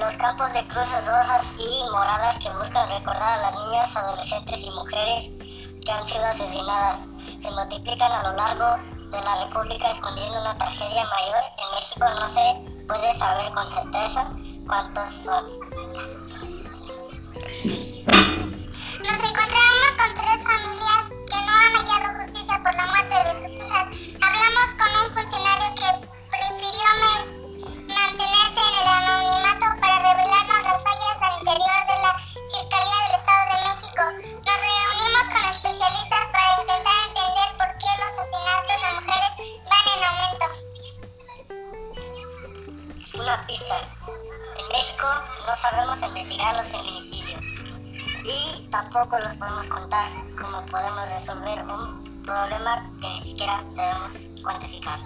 Los campos de cruces rosas y moradas que buscan recordar a las niñas, adolescentes y mujeres que han sido asesinadas se multiplican a lo largo de la República escondiendo una tragedia mayor. En México no se puede saber con certeza cuántos son. Pista. En México no sabemos investigar los feminicidios y tampoco los podemos contar, como podemos resolver un problema que ni siquiera sabemos cuantificar.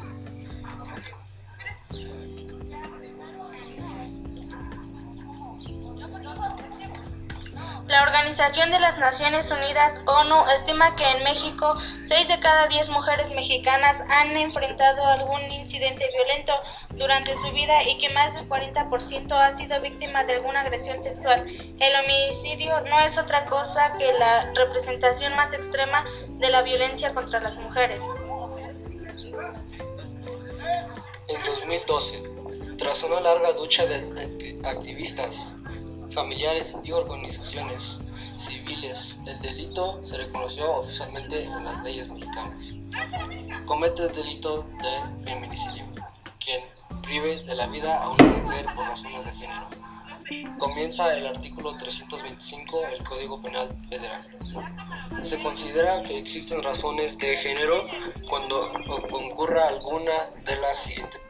La Organización de las Naciones Unidas, ONU, estima que en México 6 de cada 10 mujeres mexicanas han enfrentado algún incidente violento durante su vida y que más del 40% ha sido víctima de alguna agresión sexual. El homicidio no es otra cosa que la representación más extrema de la violencia contra las mujeres. En 2012, tras una larga ducha de activistas, familiares y organizaciones civiles, el delito se reconoció oficialmente en las leyes mexicanas. Comete el delito de feminicidio, quien prive de la vida a una mujer por razones de género. Comienza el artículo 325 del Código Penal Federal. Se considera que existen razones de género cuando concurra alguna de las siguientes